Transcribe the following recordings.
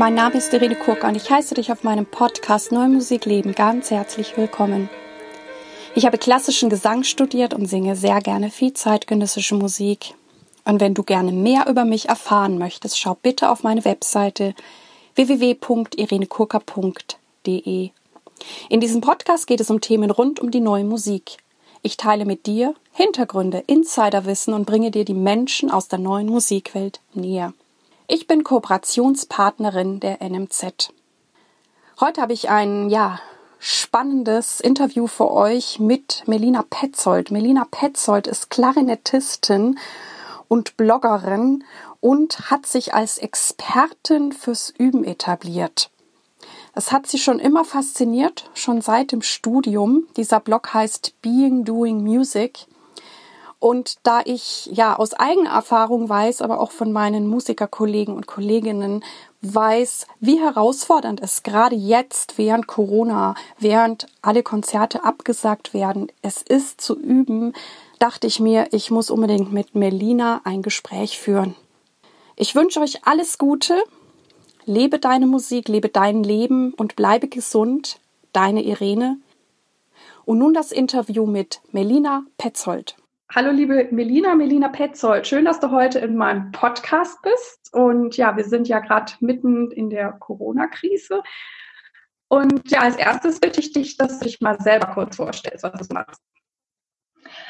Mein Name ist Irene Kurka und ich heiße dich auf meinem Podcast Neue Musik Leben ganz herzlich willkommen. Ich habe klassischen Gesang studiert und singe sehr gerne viel zeitgenössische Musik. Und wenn du gerne mehr über mich erfahren möchtest, schau bitte auf meine Webseite www.irenekurka.de. In diesem Podcast geht es um Themen rund um die neue Musik. Ich teile mit dir Hintergründe, Insiderwissen und bringe dir die Menschen aus der neuen Musikwelt näher. Ich bin Kooperationspartnerin der NMZ. Heute habe ich ein, ja, spannendes Interview für euch mit Melina Petzold. Melina Petzold ist Klarinettistin und Bloggerin und hat sich als Expertin fürs Üben etabliert. Es hat sie schon immer fasziniert, schon seit dem Studium. Dieser Blog heißt Being Doing Music. Und da ich ja aus eigener Erfahrung weiß, aber auch von meinen Musikerkollegen und Kolleginnen weiß, wie herausfordernd es gerade jetzt während Corona, während alle Konzerte abgesagt werden, es ist zu üben, dachte ich mir, ich muss unbedingt mit Melina ein Gespräch führen. Ich wünsche euch alles Gute Lebe deine Musik, lebe dein Leben und bleibe gesund. Deine Irene. Und nun das Interview mit Melina Petzold. Hallo liebe Melina, Melina Petzold. Schön, dass du heute in meinem Podcast bist. Und ja, wir sind ja gerade mitten in der Corona-Krise. Und ja, als erstes bitte ich dich, dass du dich mal selber kurz vorstellst, was du machst.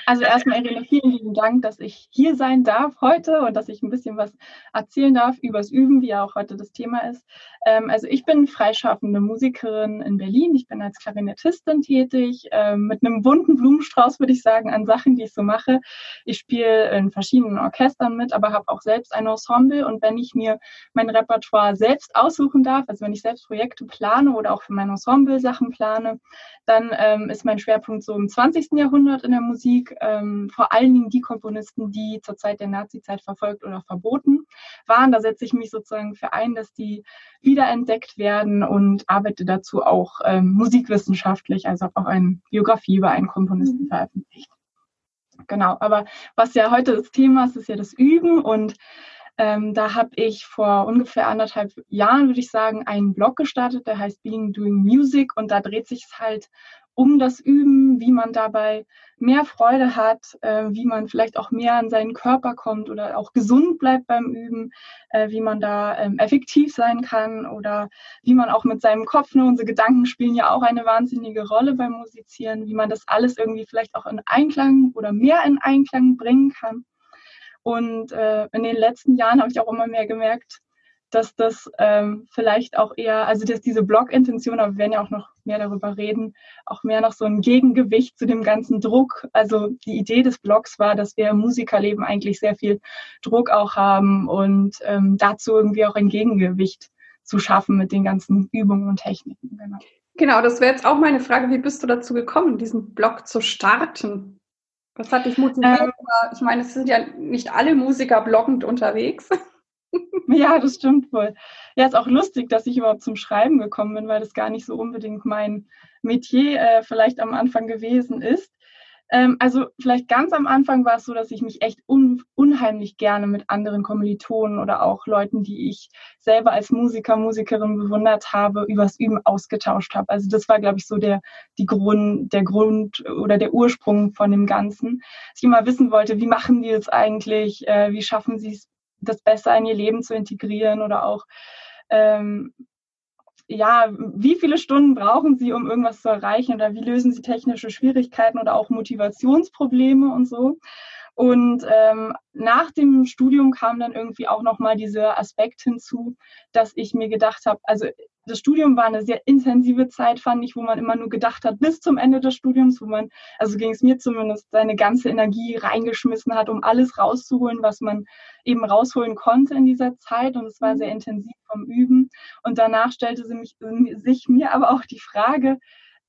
Also erstmal, Irene, vielen lieben Dank, dass ich hier sein darf heute und dass ich ein bisschen was erzählen darf übers Üben, wie ja auch heute das Thema ist. Ähm, also ich bin freischaffende Musikerin in Berlin. Ich bin als Klarinettistin tätig, ähm, mit einem bunten Blumenstrauß, würde ich sagen, an Sachen, die ich so mache. Ich spiele in verschiedenen Orchestern mit, aber habe auch selbst ein Ensemble. Und wenn ich mir mein Repertoire selbst aussuchen darf, also wenn ich selbst Projekte plane oder auch für mein Ensemble Sachen plane, dann ähm, ist mein Schwerpunkt so im 20. Jahrhundert in der Musik, ähm, vor allen Dingen die Komponisten, die zur Zeit der Nazizeit verfolgt oder verboten waren. Da setze ich mich sozusagen für ein, dass die wiederentdeckt werden und arbeite dazu auch ähm, musikwissenschaftlich, also auch eine Biografie über einen Komponisten mhm. veröffentlicht. Genau, aber was ja heute das Thema ist, ist ja das Üben und ähm, da habe ich vor ungefähr anderthalb Jahren, würde ich sagen, einen Blog gestartet, der heißt Being Doing Music und da dreht sich halt um das Üben, wie man dabei mehr Freude hat, äh, wie man vielleicht auch mehr an seinen Körper kommt oder auch gesund bleibt beim Üben, äh, wie man da ähm, effektiv sein kann oder wie man auch mit seinem Kopf, ne, unsere Gedanken spielen ja auch eine wahnsinnige Rolle beim Musizieren, wie man das alles irgendwie vielleicht auch in Einklang oder mehr in Einklang bringen kann. Und äh, in den letzten Jahren habe ich auch immer mehr gemerkt, dass das ähm, vielleicht auch eher, also dass diese Blog-Intention, aber wir werden ja auch noch mehr darüber reden, auch mehr noch so ein Gegengewicht zu dem ganzen Druck. Also die Idee des Blogs war, dass wir im Musikerleben eigentlich sehr viel Druck auch haben und ähm, dazu irgendwie auch ein Gegengewicht zu schaffen mit den ganzen Übungen und Techniken. Genau, genau das wäre jetzt auch meine Frage, wie bist du dazu gekommen, diesen Blog zu starten? Was hat dich motiviert? Ähm, ich meine, es sind ja nicht alle Musiker bloggend unterwegs. Ja, das stimmt wohl. Ja, ist auch lustig, dass ich überhaupt zum Schreiben gekommen bin, weil das gar nicht so unbedingt mein Metier äh, vielleicht am Anfang gewesen ist. Ähm, also vielleicht ganz am Anfang war es so, dass ich mich echt un unheimlich gerne mit anderen Kommilitonen oder auch Leuten, die ich selber als Musiker, Musikerin bewundert habe, übers Üben ausgetauscht habe. Also das war, glaube ich, so der, die Grund, der Grund oder der Ursprung von dem Ganzen. Dass ich immer wissen wollte, wie machen die das eigentlich, äh, wie schaffen sie es, das besser in ihr Leben zu integrieren oder auch ähm, ja, wie viele Stunden brauchen Sie, um irgendwas zu erreichen oder wie lösen Sie technische Schwierigkeiten oder auch Motivationsprobleme und so. Und ähm, nach dem Studium kam dann irgendwie auch nochmal dieser Aspekt hinzu, dass ich mir gedacht habe, also das Studium war eine sehr intensive Zeit, fand ich, wo man immer nur gedacht hat, bis zum Ende des Studiums, wo man, also ging es mir zumindest, seine ganze Energie reingeschmissen hat, um alles rauszuholen, was man eben rausholen konnte in dieser Zeit. Und es war sehr intensiv vom Üben. Und danach stellte sie mich, sich mir aber auch die Frage,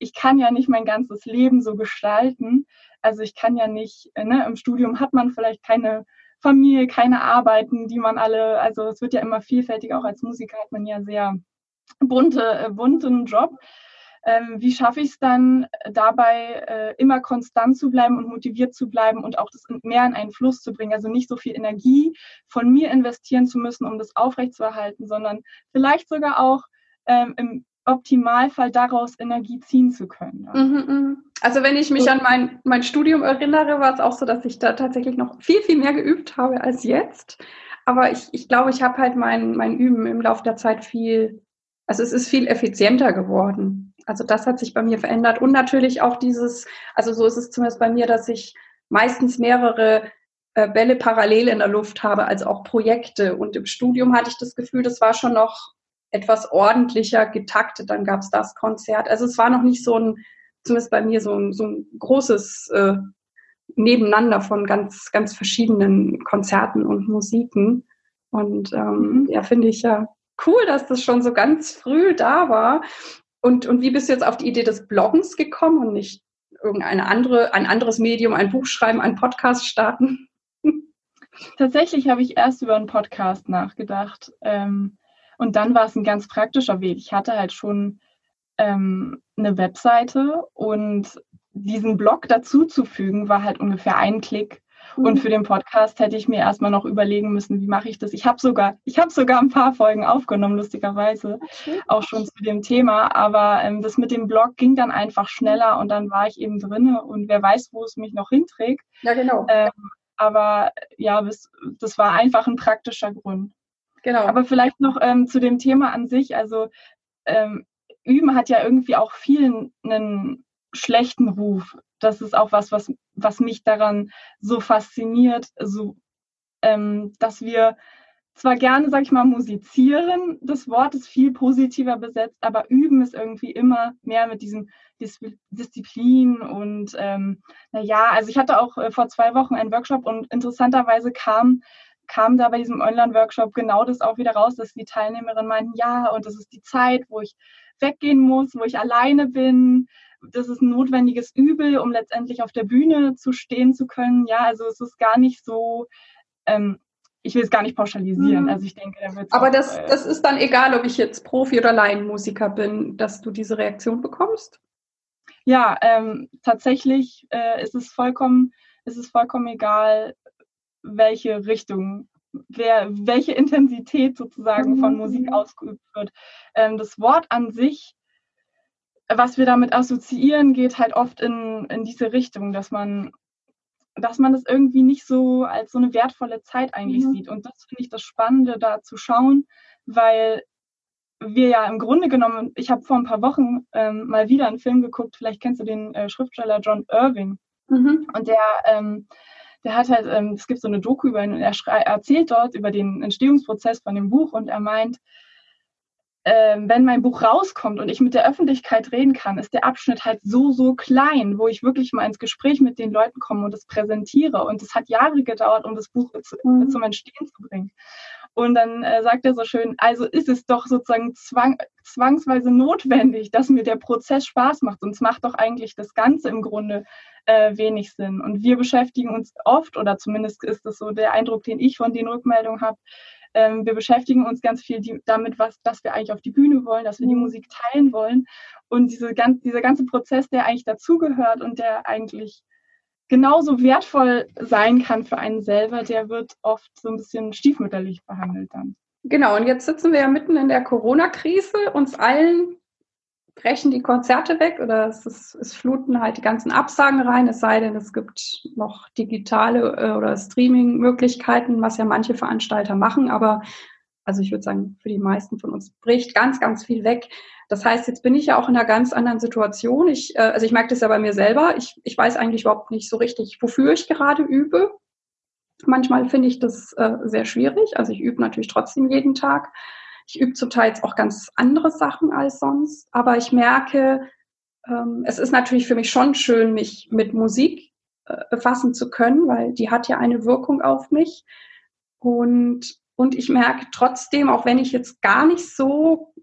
ich kann ja nicht mein ganzes Leben so gestalten. Also ich kann ja nicht, ne, im Studium hat man vielleicht keine Familie, keine Arbeiten, die man alle, also es wird ja immer vielfältiger, auch als Musiker hat man ja sehr bunte, äh, bunten Job. ähm, wie schaffe ich es dann dabei, äh, immer konstant zu bleiben und motiviert zu bleiben und auch das mehr in einen Fluss zu bringen. Also nicht so viel Energie von mir investieren zu müssen, um das aufrechtzuerhalten, sondern vielleicht sogar auch ähm, im Optimalfall daraus Energie ziehen zu können. Mhm, mhm. Also wenn ich mich an mein, mein Studium erinnere, war es auch so, dass ich da tatsächlich noch viel, viel mehr geübt habe als jetzt. Aber ich, ich glaube, ich habe halt mein, mein Üben im Laufe der Zeit viel, also es ist viel effizienter geworden. Also das hat sich bei mir verändert. Und natürlich auch dieses, also so ist es zumindest bei mir, dass ich meistens mehrere äh, Bälle parallel in der Luft habe, als auch Projekte. Und im Studium hatte ich das Gefühl, das war schon noch etwas ordentlicher getaktet. Dann gab es das Konzert. Also es war noch nicht so ein, zumindest bei mir, so ein, so ein großes äh, Nebeneinander von ganz, ganz verschiedenen Konzerten und Musiken. Und ähm, mhm. ja, finde ich ja cool, dass das schon so ganz früh da war. Und, und wie bist du jetzt auf die Idee des Bloggens gekommen und nicht irgendeine andere, ein anderes Medium, ein Buch schreiben, einen Podcast starten? Tatsächlich habe ich erst über einen Podcast nachgedacht. Ähm, und dann war es ein ganz praktischer Weg. Ich hatte halt schon ähm, eine Webseite und diesen Blog dazuzufügen war halt ungefähr ein Klick. Mhm. Und für den Podcast hätte ich mir erstmal noch überlegen müssen, wie mache ich das. Ich habe sogar, ich habe sogar ein paar Folgen aufgenommen, lustigerweise, auch schon zu dem Thema. Aber ähm, das mit dem Blog ging dann einfach schneller und dann war ich eben drinne und wer weiß, wo es mich noch hinträgt. Ja, genau. Ähm, aber ja, das, das war einfach ein praktischer Grund. Genau. Aber vielleicht noch ähm, zu dem Thema an sich. Also ähm, Üben hat ja irgendwie auch vielen einen schlechten Ruf. Das ist auch was, was, was mich daran so fasziniert, so, ähm, dass wir zwar gerne, sag ich mal, musizieren, das Wort ist viel positiver besetzt, aber üben ist irgendwie immer mehr mit diesem Dis Disziplin und ähm, naja, also ich hatte auch äh, vor zwei Wochen einen Workshop und interessanterweise kam kam da bei diesem Online-Workshop genau das auch wieder raus, dass die Teilnehmerinnen meinten, ja, und das ist die Zeit, wo ich weggehen muss, wo ich alleine bin. Das ist ein notwendiges Übel, um letztendlich auf der Bühne zu stehen zu können. Ja, also es ist gar nicht so, ähm, ich will es gar nicht pauschalisieren. Mhm. Also ich denke, da wird Aber auch, das, äh, das ist dann egal, ob ich jetzt Profi oder Laienmusiker bin, dass du diese Reaktion bekommst? Ja, ähm, tatsächlich äh, ist es vollkommen, ist es vollkommen egal, welche Richtung, wer, welche Intensität sozusagen von Musik mhm. ausgeübt wird. Ähm, das Wort an sich, was wir damit assoziieren, geht halt oft in, in diese Richtung, dass man dass man das irgendwie nicht so als so eine wertvolle Zeit eigentlich mhm. sieht. Und das finde ich das Spannende, da zu schauen, weil wir ja im Grunde genommen, ich habe vor ein paar Wochen ähm, mal wieder einen Film geguckt, vielleicht kennst du den äh, Schriftsteller John Irving. Mhm. Und der ähm, der hat halt, ähm, es gibt so eine Doku über ihn und er, er erzählt dort über den Entstehungsprozess von dem Buch und er meint, ähm, wenn mein Buch rauskommt und ich mit der Öffentlichkeit reden kann, ist der Abschnitt halt so, so klein, wo ich wirklich mal ins Gespräch mit den Leuten komme und es präsentiere. Und es hat Jahre gedauert, um das Buch zu, mhm. zum Entstehen zu bringen. Und dann äh, sagt er so schön, also ist es doch sozusagen zwang, zwangsweise notwendig, dass mir der Prozess Spaß macht. Sonst macht doch eigentlich das Ganze im Grunde äh, wenig Sinn. Und wir beschäftigen uns oft, oder zumindest ist das so der Eindruck, den ich von den Rückmeldungen habe, ähm, wir beschäftigen uns ganz viel die, damit, was, dass wir eigentlich auf die Bühne wollen, dass wir die mhm. Musik teilen wollen. Und diese, ganz, dieser ganze Prozess, der eigentlich dazugehört und der eigentlich genauso wertvoll sein kann für einen selber, der wird oft so ein bisschen stiefmütterlich behandelt dann. Genau, und jetzt sitzen wir ja mitten in der Corona-Krise. Uns allen brechen die Konzerte weg oder es, ist, es, fluten halt die ganzen Absagen rein, es sei denn, es gibt noch digitale äh, oder Streaming-Möglichkeiten, was ja manche Veranstalter machen, aber also ich würde sagen, für die meisten von uns bricht ganz, ganz viel weg. Das heißt, jetzt bin ich ja auch in einer ganz anderen Situation. Ich, äh, also ich merke das ja bei mir selber. Ich, ich weiß eigentlich überhaupt nicht so richtig, wofür ich gerade übe. Manchmal finde ich das äh, sehr schwierig. Also ich übe natürlich trotzdem jeden Tag. Ich übe zum Teil auch ganz andere Sachen als sonst. Aber ich merke, ähm, es ist natürlich für mich schon schön, mich mit Musik äh, befassen zu können, weil die hat ja eine Wirkung auf mich. Und und ich merke trotzdem, auch wenn ich jetzt gar nicht so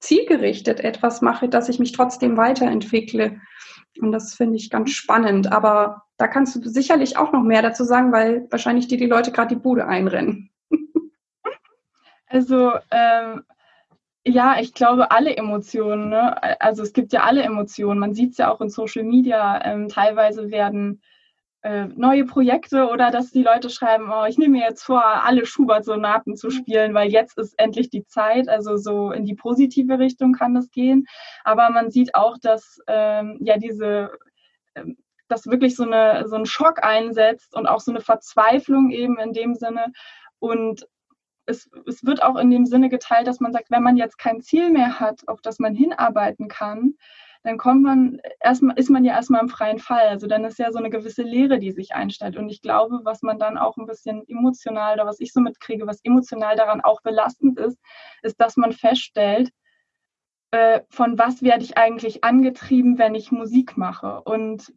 zielgerichtet etwas mache, dass ich mich trotzdem weiterentwickle. Und das finde ich ganz spannend. Aber da kannst du sicherlich auch noch mehr dazu sagen, weil wahrscheinlich dir die Leute gerade die Bude einrennen. Also ähm, Ja, ich glaube, alle Emotionen. Ne? Also es gibt ja alle Emotionen. Man sieht es ja auch in Social Media. Ähm, teilweise werden neue Projekte oder dass die Leute schreiben, oh, ich nehme mir jetzt vor, alle Schubert-Sonaten zu spielen, weil jetzt ist endlich die Zeit. Also so in die positive Richtung kann das gehen. Aber man sieht auch, dass ähm, ja diese ähm, dass wirklich so, eine, so ein Schock einsetzt und auch so eine Verzweiflung eben in dem Sinne. Und es, es wird auch in dem Sinne geteilt, dass man sagt, wenn man jetzt kein Ziel mehr hat, auf das man hinarbeiten kann, dann kommt man erstmal, ist man ja erstmal im freien Fall. Also dann ist ja so eine gewisse Leere, die sich einstellt. Und ich glaube, was man dann auch ein bisschen emotional oder was ich so mitkriege, was emotional daran auch belastend ist, ist, dass man feststellt, äh, von was werde ich eigentlich angetrieben, wenn ich Musik mache. Und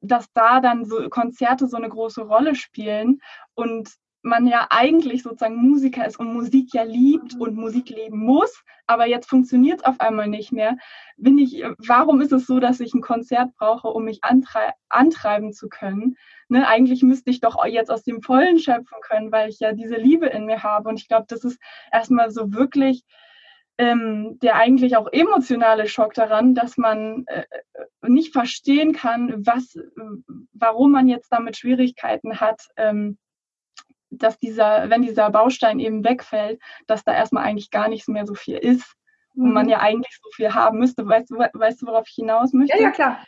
dass da dann so Konzerte so eine große Rolle spielen und man ja eigentlich sozusagen Musiker ist und Musik ja liebt und Musik leben muss, aber jetzt funktioniert es auf einmal nicht mehr. Bin ich, warum ist es so, dass ich ein Konzert brauche, um mich antrei antreiben zu können? Ne, eigentlich müsste ich doch jetzt aus dem Vollen schöpfen können, weil ich ja diese Liebe in mir habe. Und ich glaube, das ist erstmal so wirklich ähm, der eigentlich auch emotionale Schock daran, dass man äh, nicht verstehen kann, was, warum man jetzt damit Schwierigkeiten hat. Ähm, dass dieser, wenn dieser Baustein eben wegfällt, dass da erstmal eigentlich gar nicht mehr so viel ist mhm. und man mhm. ja eigentlich so viel haben müsste. Weißt du, weißt du worauf ich hinaus möchte? Ja, ja, klar.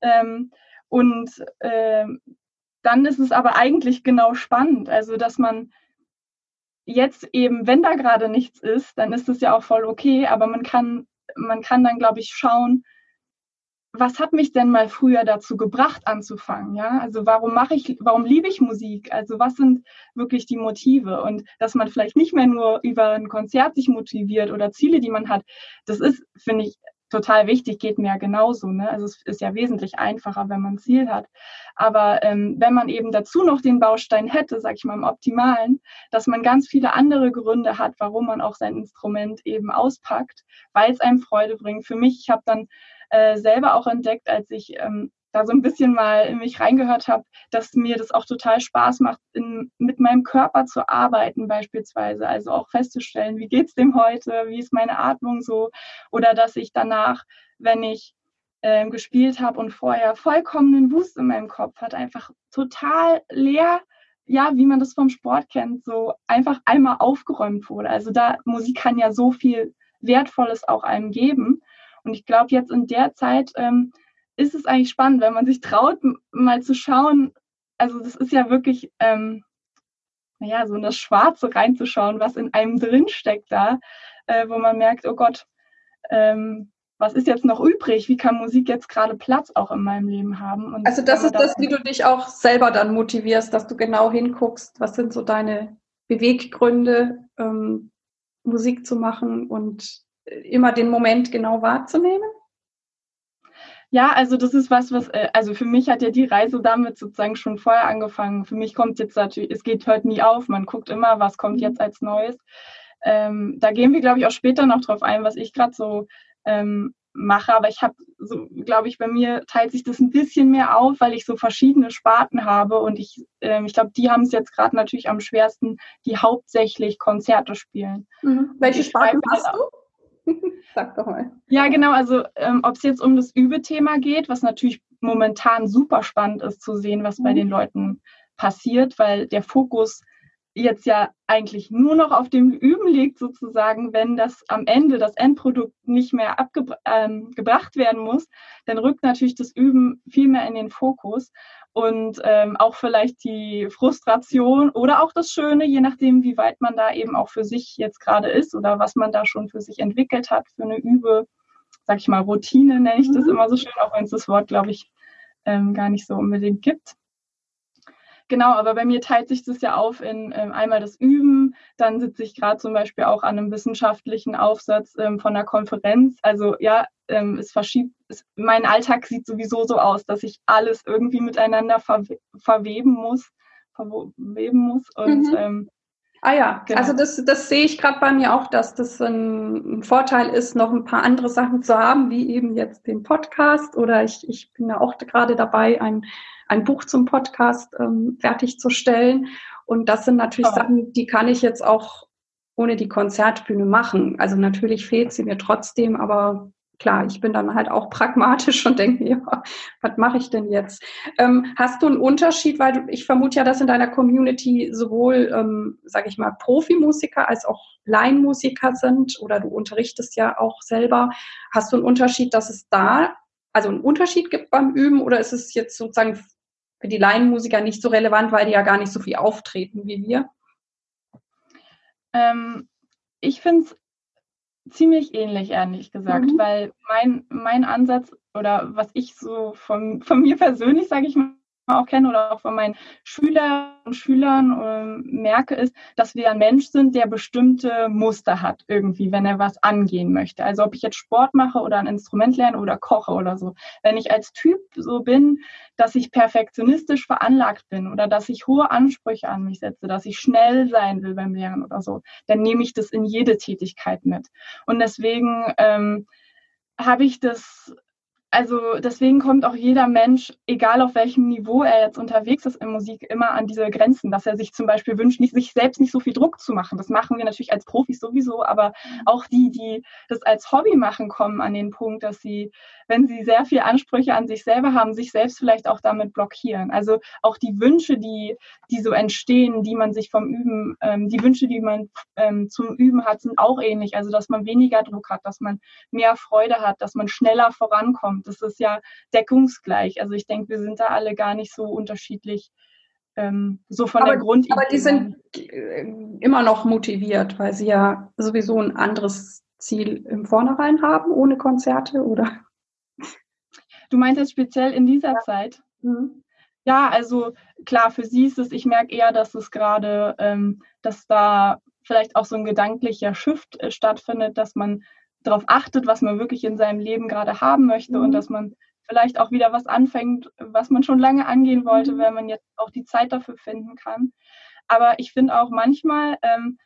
Ähm, und ähm, dann ist es aber eigentlich genau spannend, also dass man jetzt eben, wenn da gerade nichts ist, dann ist es ja auch voll okay, aber man kann, man kann dann, glaube ich, schauen, was hat mich denn mal früher dazu gebracht, anzufangen? Ja, also warum mache ich, warum liebe ich Musik? Also was sind wirklich die Motive? Und dass man vielleicht nicht mehr nur über ein Konzert sich motiviert oder Ziele, die man hat, das ist, finde ich, total wichtig, geht mir ja genauso. Ne? Also es ist ja wesentlich einfacher, wenn man ein Ziel hat. Aber ähm, wenn man eben dazu noch den Baustein hätte, sag ich mal im Optimalen, dass man ganz viele andere Gründe hat, warum man auch sein Instrument eben auspackt, weil es einem Freude bringt. Für mich, ich habe dann äh, selber auch entdeckt, als ich ähm, da so ein bisschen mal in mich reingehört habe, dass mir das auch total Spaß macht, in, mit meinem Körper zu arbeiten beispielsweise. Also auch festzustellen, wie geht's dem heute, wie ist meine Atmung so oder dass ich danach, wenn ich äh, gespielt habe und vorher vollkommenen Wust in meinem Kopf hat, einfach total leer, ja, wie man das vom Sport kennt, so einfach einmal aufgeräumt wurde. Also da Musik kann ja so viel Wertvolles auch einem geben. Und ich glaube, jetzt in der Zeit ähm, ist es eigentlich spannend, wenn man sich traut, mal zu schauen. Also das ist ja wirklich, ähm, naja, so in das Schwarze reinzuschauen, was in einem drinsteckt da, äh, wo man merkt, oh Gott, ähm, was ist jetzt noch übrig? Wie kann Musik jetzt gerade Platz auch in meinem Leben haben? Und also das ist das, wie du dich auch selber dann motivierst, dass du genau hinguckst, was sind so deine Beweggründe, ähm, Musik zu machen und immer den Moment genau wahrzunehmen? Ja, also das ist was, was, äh, also für mich hat ja die Reise damit sozusagen schon vorher angefangen. Für mich kommt jetzt natürlich, es geht heute nie auf, man guckt immer, was kommt mhm. jetzt als Neues. Ähm, da gehen wir, glaube ich, auch später noch drauf ein, was ich gerade so ähm, mache. Aber ich habe, so, glaube ich, bei mir teilt sich das ein bisschen mehr auf, weil ich so verschiedene Sparten habe und ich, ähm, ich glaube, die haben es jetzt gerade natürlich am schwersten, die hauptsächlich Konzerte spielen. Mhm. Welche Sparten hast du? Sag doch mal. Ja, genau. Also, ähm, ob es jetzt um das Übethema geht, was natürlich momentan super spannend ist zu sehen, was mhm. bei den Leuten passiert, weil der Fokus jetzt ja eigentlich nur noch auf dem Üben liegt, sozusagen, wenn das am Ende das Endprodukt nicht mehr abgebracht ähm, werden muss, dann rückt natürlich das Üben viel mehr in den Fokus und ähm, auch vielleicht die Frustration oder auch das Schöne, je nachdem, wie weit man da eben auch für sich jetzt gerade ist oder was man da schon für sich entwickelt hat für eine Übe, sag ich mal, Routine nenne ich das mhm. immer so schön, auch wenn es das Wort, glaube ich, ähm, gar nicht so unbedingt gibt. Genau, aber bei mir teilt sich das ja auf in ähm, einmal das Üben, dann sitze ich gerade zum Beispiel auch an einem wissenschaftlichen Aufsatz ähm, von einer Konferenz. Also ja, ähm, es verschiebt, es, mein Alltag sieht sowieso so aus, dass ich alles irgendwie miteinander verwe verweben muss, verweben muss. Und mhm. Ah ja, genau. also das, das sehe ich gerade bei mir auch, dass das ein, ein, Vorteil ist, noch ein paar andere Sachen zu haben, wie eben jetzt den Podcast oder ich, ich bin ja auch gerade dabei, ein ein Buch zum Podcast ähm, fertigzustellen. Und das sind natürlich oh. Sachen, die kann ich jetzt auch ohne die Konzertbühne machen. Also natürlich fehlt sie mir trotzdem, aber klar, ich bin dann halt auch pragmatisch und denke mir, ja, was mache ich denn jetzt? Ähm, hast du einen Unterschied, weil du, ich vermute ja, dass in deiner Community sowohl, ähm, sage ich mal, Profimusiker als auch Laienmusiker sind oder du unterrichtest ja auch selber. Hast du einen Unterschied, dass es da also einen Unterschied gibt beim Üben oder ist es jetzt sozusagen für die Laienmusiker nicht so relevant, weil die ja gar nicht so viel auftreten wie wir? Ähm, ich finde es ziemlich ähnlich, ehrlich gesagt, mhm. weil mein, mein Ansatz oder was ich so von, von mir persönlich, sage ich mal, auch kenne oder auch von meinen Schülern und Schülern äh, merke, ist, dass wir ein Mensch sind, der bestimmte Muster hat irgendwie, wenn er was angehen möchte. Also ob ich jetzt Sport mache oder ein Instrument lerne oder koche oder so. Wenn ich als Typ so bin, dass ich perfektionistisch veranlagt bin oder dass ich hohe Ansprüche an mich setze, dass ich schnell sein will beim Lernen oder so, dann nehme ich das in jede Tätigkeit mit. Und deswegen ähm, habe ich das also deswegen kommt auch jeder Mensch, egal auf welchem Niveau er jetzt unterwegs ist in Musik, immer an diese Grenzen, dass er sich zum Beispiel wünscht, nicht, sich selbst nicht so viel Druck zu machen. Das machen wir natürlich als Profis sowieso, aber auch die, die das als Hobby machen, kommen an den Punkt, dass sie, wenn sie sehr viel Ansprüche an sich selber haben, sich selbst vielleicht auch damit blockieren. Also auch die Wünsche, die, die so entstehen, die man sich vom Üben, ähm, die Wünsche, die man ähm, zum Üben hat, sind auch ähnlich. Also dass man weniger Druck hat, dass man mehr Freude hat, dass man schneller vorankommt kommt. Das ist ja deckungsgleich. Also ich denke, wir sind da alle gar nicht so unterschiedlich. Ähm, so von aber, der Grundidee. Aber die sind äh, immer noch motiviert, weil sie ja sowieso ein anderes Ziel im Vornherein haben, ohne Konzerte, oder? Du meinst jetzt speziell in dieser ja. Zeit? Mhm. Ja, also klar, für sie ist es, ich merke eher, dass es gerade, ähm, dass da vielleicht auch so ein gedanklicher Shift äh, stattfindet, dass man darauf achtet, was man wirklich in seinem Leben gerade haben möchte mhm. und dass man vielleicht auch wieder was anfängt, was man schon lange angehen wollte, mhm. wenn man jetzt auch die Zeit dafür finden kann. Aber ich finde auch manchmal ähm,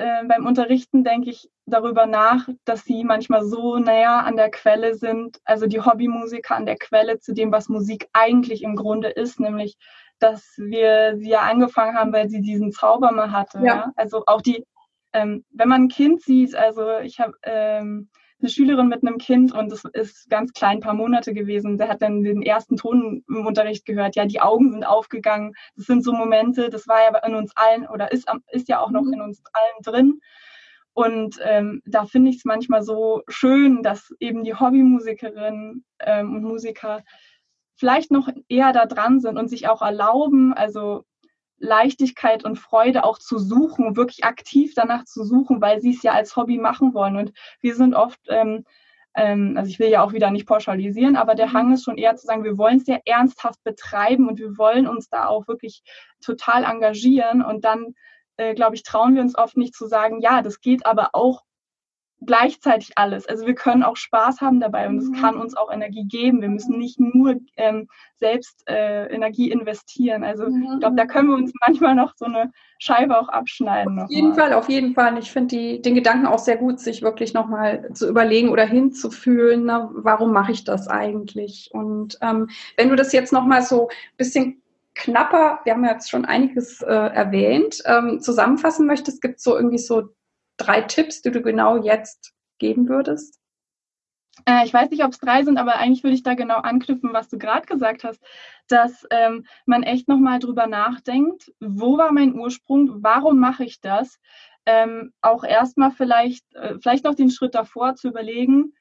äh, beim Unterrichten denke ich darüber nach, dass sie manchmal so näher an der Quelle sind, also die Hobbymusiker an der Quelle zu dem, was Musik eigentlich im Grunde ist, nämlich dass wir sie ja angefangen haben, weil sie diesen Zauber mal hatte. Ja. ja? Also auch die, ähm, wenn man ein Kind sieht, also ich habe ähm, eine Schülerin mit einem Kind und es ist ganz klein, ein paar Monate gewesen. Der hat dann den ersten Ton im Unterricht gehört. Ja, die Augen sind aufgegangen. Das sind so Momente, das war ja in uns allen oder ist, ist ja auch noch mhm. in uns allen drin. Und ähm, da finde ich es manchmal so schön, dass eben die Hobbymusikerinnen ähm, und Musiker vielleicht noch eher da dran sind und sich auch erlauben, also Leichtigkeit und Freude auch zu suchen, wirklich aktiv danach zu suchen, weil sie es ja als Hobby machen wollen. Und wir sind oft, ähm, ähm, also ich will ja auch wieder nicht pauschalisieren, aber der Hang ist schon eher zu sagen, wir wollen es sehr ernsthaft betreiben und wir wollen uns da auch wirklich total engagieren. Und dann, äh, glaube ich, trauen wir uns oft nicht zu sagen, ja, das geht aber auch gleichzeitig alles. Also wir können auch Spaß haben dabei und es mhm. kann uns auch Energie geben. Wir müssen nicht nur ähm, selbst äh, Energie investieren. Also mhm. ich glaube, da können wir uns manchmal noch so eine Scheibe auch abschneiden. Auf jeden mal. Fall, auf jeden Fall. Ich finde den Gedanken auch sehr gut, sich wirklich nochmal zu überlegen oder hinzufühlen, na, warum mache ich das eigentlich? Und ähm, wenn du das jetzt nochmal so ein bisschen knapper, wir haben ja jetzt schon einiges äh, erwähnt, ähm, zusammenfassen möchtest, gibt es so irgendwie so drei Tipps, die du genau jetzt geben würdest? Äh, ich weiß nicht, ob es drei sind, aber eigentlich würde ich da genau anknüpfen, was du gerade gesagt hast, dass ähm, man echt nochmal drüber nachdenkt, wo war mein Ursprung, warum mache ich das? Ähm, auch erstmal vielleicht, äh, vielleicht noch den Schritt davor zu überlegen,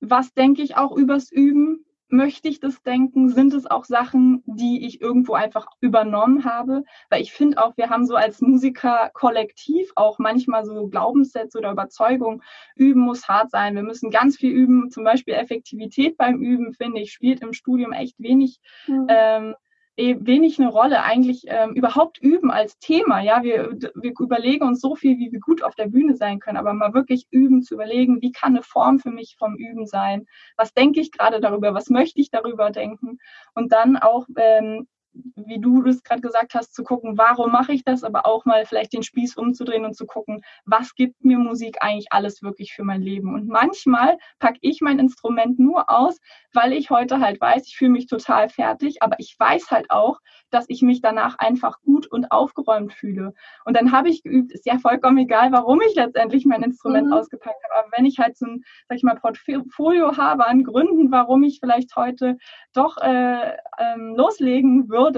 was denke ich auch übers Üben, möchte ich das denken? Sind es auch Sachen, die ich irgendwo einfach übernommen habe? Weil ich finde auch, wir haben so als Musiker kollektiv auch manchmal so Glaubenssätze oder Überzeugungen. Üben muss hart sein. Wir müssen ganz viel üben. Zum Beispiel Effektivität beim Üben, finde ich, spielt im Studium echt wenig. Mhm. Ähm, wenig eine Rolle eigentlich ähm, überhaupt üben als Thema. Ja, wir, wir überlegen uns so viel, wie wir gut auf der Bühne sein können, aber mal wirklich üben zu überlegen, wie kann eine Form für mich vom Üben sein? Was denke ich gerade darüber? Was möchte ich darüber denken? Und dann auch ähm, wie du es gerade gesagt hast, zu gucken, warum mache ich das, aber auch mal vielleicht den Spieß umzudrehen und zu gucken, was gibt mir Musik eigentlich alles wirklich für mein Leben. Und manchmal packe ich mein Instrument nur aus, weil ich heute halt weiß, ich fühle mich total fertig, aber ich weiß halt auch, dass ich mich danach einfach gut und aufgeräumt fühle. Und dann habe ich geübt, ist ja vollkommen egal, warum ich letztendlich mein Instrument mhm. ausgepackt habe. Aber wenn ich halt so ein, sag ich mal, Portfolio habe an Gründen, warum ich vielleicht heute doch äh, ähm, loslegen würde,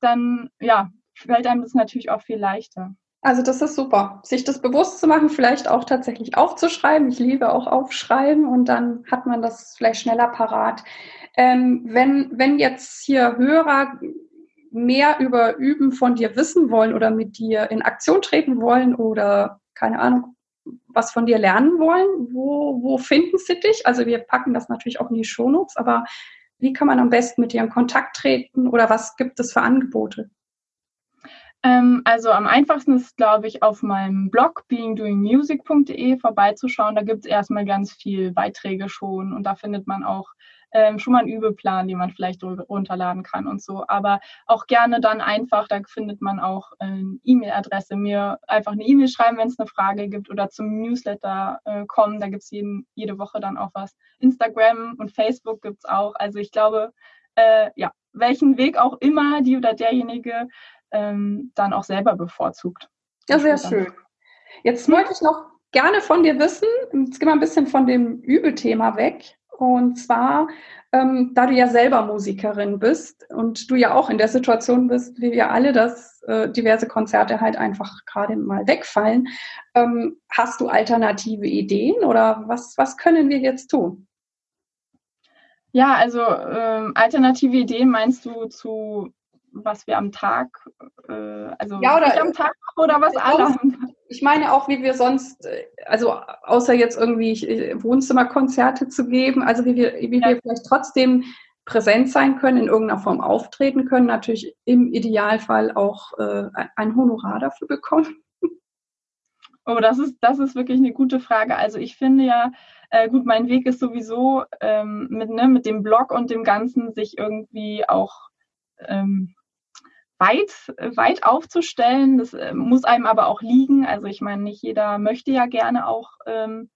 dann ja, fällt einem das natürlich auch viel leichter. Also das ist super, sich das bewusst zu machen, vielleicht auch tatsächlich aufzuschreiben. Ich liebe auch Aufschreiben und dann hat man das vielleicht schneller parat. Ähm, wenn, wenn jetzt hier Hörer mehr über Üben von dir wissen wollen oder mit dir in Aktion treten wollen oder keine Ahnung, was von dir lernen wollen, wo, wo finden sie dich? Also wir packen das natürlich auch in die Shownotes, aber wie kann man am besten mit dir in Kontakt treten oder was gibt es für Angebote? Ähm, also am einfachsten ist, glaube ich, auf meinem Blog beingdoingmusic.de vorbeizuschauen. Da gibt es erstmal ganz viel Beiträge schon und da findet man auch ähm, schon mal einen Übeplan, den man vielleicht runterladen kann und so. Aber auch gerne dann einfach, da findet man auch eine ähm, E-Mail-Adresse, mir einfach eine E-Mail schreiben, wenn es eine Frage gibt oder zum Newsletter äh, kommen. Da gibt es jede Woche dann auch was. Instagram und Facebook gibt es auch. Also ich glaube, äh, ja, welchen Weg auch immer die oder derjenige ähm, dann auch selber bevorzugt. Ja, sehr schön. Jetzt wollte ich noch gerne von dir wissen, jetzt gehen wir ein bisschen von dem Übelthema weg. Und zwar, ähm, da du ja selber Musikerin bist und du ja auch in der Situation bist, wie wir alle, dass äh, diverse Konzerte halt einfach gerade mal wegfallen, ähm, hast du alternative Ideen oder was, was können wir jetzt tun? Ja, also ähm, alternative Ideen meinst du zu was wir am Tag, äh, also ja, oder, am Tag oder was alle Ich meine auch, wie wir sonst, äh, also außer jetzt irgendwie äh, Wohnzimmerkonzerte zu geben, also wie wir, wie ja. wir vielleicht trotzdem präsent sein können, in irgendeiner Form auftreten können, natürlich im Idealfall auch äh, ein Honorar dafür bekommen. Oh, das ist, das ist wirklich eine gute Frage. Also ich finde ja, äh, gut, mein Weg ist sowieso ähm, mit, ne, mit dem Blog und dem Ganzen sich irgendwie auch ähm, weit, weit aufzustellen. Das äh, muss einem aber auch liegen. Also ich meine, nicht jeder möchte ja gerne auch ähm,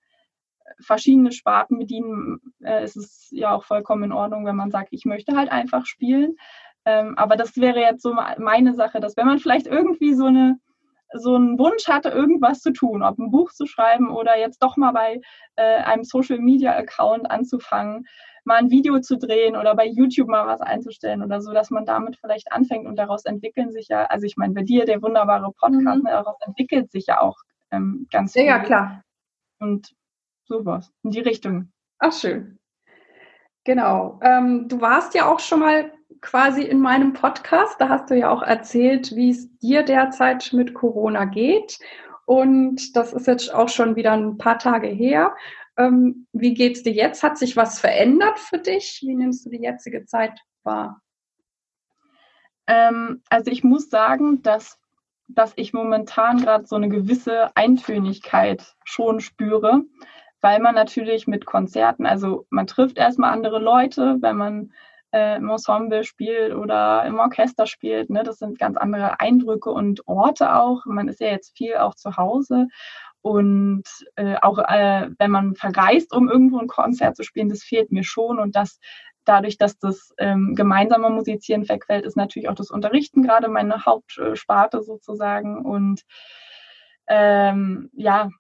verschiedene Sparten bedienen. Äh, es ist ja auch vollkommen in Ordnung, wenn man sagt, ich möchte halt einfach spielen. Ähm, aber das wäre jetzt so meine Sache, dass wenn man vielleicht irgendwie so eine so einen Wunsch hatte, irgendwas zu tun, ob ein Buch zu schreiben oder jetzt doch mal bei äh, einem Social Media Account anzufangen, mal ein Video zu drehen oder bei YouTube mal was einzustellen oder so, dass man damit vielleicht anfängt und daraus entwickeln sich ja, also ich meine, bei dir der wunderbare Podcast, mhm. ne, daraus entwickelt sich ja auch ähm, ganz viel. Ja, klar. Und sowas, in die Richtung. Ach, schön. Genau. Ähm, du warst ja auch schon mal quasi in meinem Podcast. Da hast du ja auch erzählt, wie es dir derzeit mit Corona geht. Und das ist jetzt auch schon wieder ein paar Tage her. Ähm, wie geht's dir jetzt? Hat sich was verändert für dich? Wie nimmst du die jetzige Zeit wahr? Ähm, also ich muss sagen, dass, dass ich momentan gerade so eine gewisse Eintönigkeit schon spüre, weil man natürlich mit Konzerten, also man trifft erstmal andere Leute, wenn man äh, im Ensemble spielt oder im Orchester spielt. Ne? Das sind ganz andere Eindrücke und Orte auch. Man ist ja jetzt viel auch zu Hause. Und äh, auch äh, wenn man verreist, um irgendwo ein Konzert zu spielen, das fehlt mir schon. Und das dadurch, dass das ähm, gemeinsame Musizieren wegfällt, ist natürlich auch das Unterrichten gerade meine Hauptsparte sozusagen. Und ähm, ja,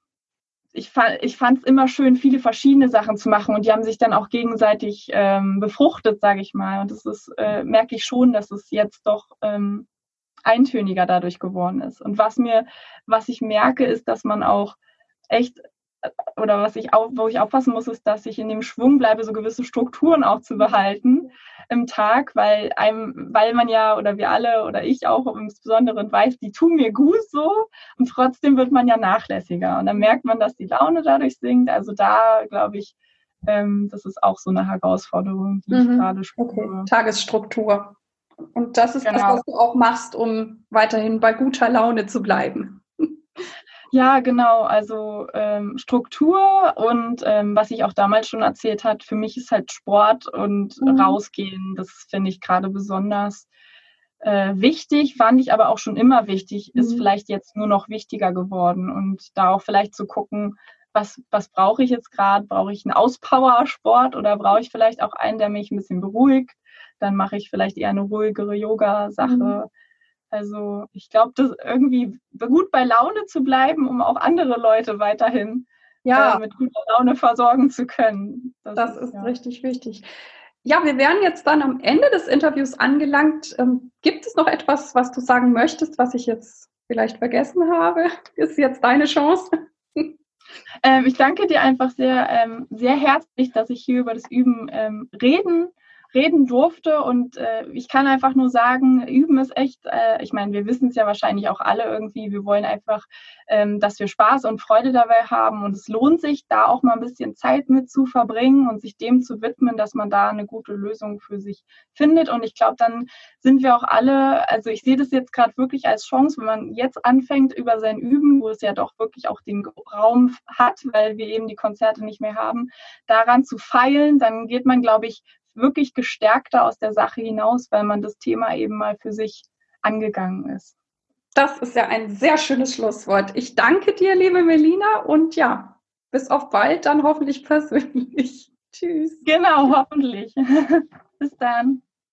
ich, fand ich fand es immer schön, viele verschiedene Sachen zu machen und die haben sich dann auch gegenseitig ähm, befruchtet, sage ich mal. Und das ist, äh, merke ich schon, dass es jetzt doch ähm, eintöniger dadurch geworden ist. Und was mir, was ich merke, ist, dass man auch echt oder was ich auch, wo ich aufpassen muss, ist, dass ich in dem Schwung bleibe, so gewisse Strukturen auch zu behalten im Tag, weil einem, weil man ja oder wir alle oder ich auch insbesondere weiß, die tun mir gut so und trotzdem wird man ja nachlässiger und dann merkt man, dass die Laune dadurch sinkt. Also da glaube ich, ähm, das ist auch so eine Herausforderung, die mhm. ich gerade spüre. Okay. Tagesstruktur. Und das ist genau. das, was du auch machst, um weiterhin bei guter Laune zu bleiben. Ja, genau. Also ähm, Struktur und ähm, was ich auch damals schon erzählt hat, für mich ist halt Sport und mhm. rausgehen. Das finde ich gerade besonders äh, wichtig, fand ich aber auch schon immer wichtig, ist mhm. vielleicht jetzt nur noch wichtiger geworden und da auch vielleicht zu gucken, was, was brauche ich jetzt gerade? Brauche ich einen Auspower-Sport oder brauche ich vielleicht auch einen, der mich ein bisschen beruhigt? Dann mache ich vielleicht eher eine ruhigere Yoga-Sache. Mhm. Also ich glaube, das irgendwie gut bei Laune zu bleiben, um auch andere Leute weiterhin ja. äh, mit guter Laune versorgen zu können. Das, das ist, ist ja. richtig wichtig. Ja, wir wären jetzt dann am Ende des Interviews angelangt. Ähm, gibt es noch etwas, was du sagen möchtest, was ich jetzt vielleicht vergessen habe? Ist jetzt deine Chance? Ähm, ich danke dir einfach sehr, ähm, sehr herzlich, dass ich hier über das Üben ähm, reden reden durfte. Und äh, ich kann einfach nur sagen, üben ist echt, äh, ich meine, wir wissen es ja wahrscheinlich auch alle irgendwie, wir wollen einfach, ähm, dass wir Spaß und Freude dabei haben. Und es lohnt sich, da auch mal ein bisschen Zeit mit zu verbringen und sich dem zu widmen, dass man da eine gute Lösung für sich findet. Und ich glaube, dann sind wir auch alle, also ich sehe das jetzt gerade wirklich als Chance, wenn man jetzt anfängt über sein Üben, wo es ja doch wirklich auch den Raum hat, weil wir eben die Konzerte nicht mehr haben, daran zu feilen, dann geht man, glaube ich, wirklich gestärkter aus der Sache hinaus, weil man das Thema eben mal für sich angegangen ist. Das ist ja ein sehr schönes Schlusswort. Ich danke dir, liebe Melina, und ja, bis auf bald, dann hoffentlich persönlich. Tschüss. Genau, hoffentlich. bis dann.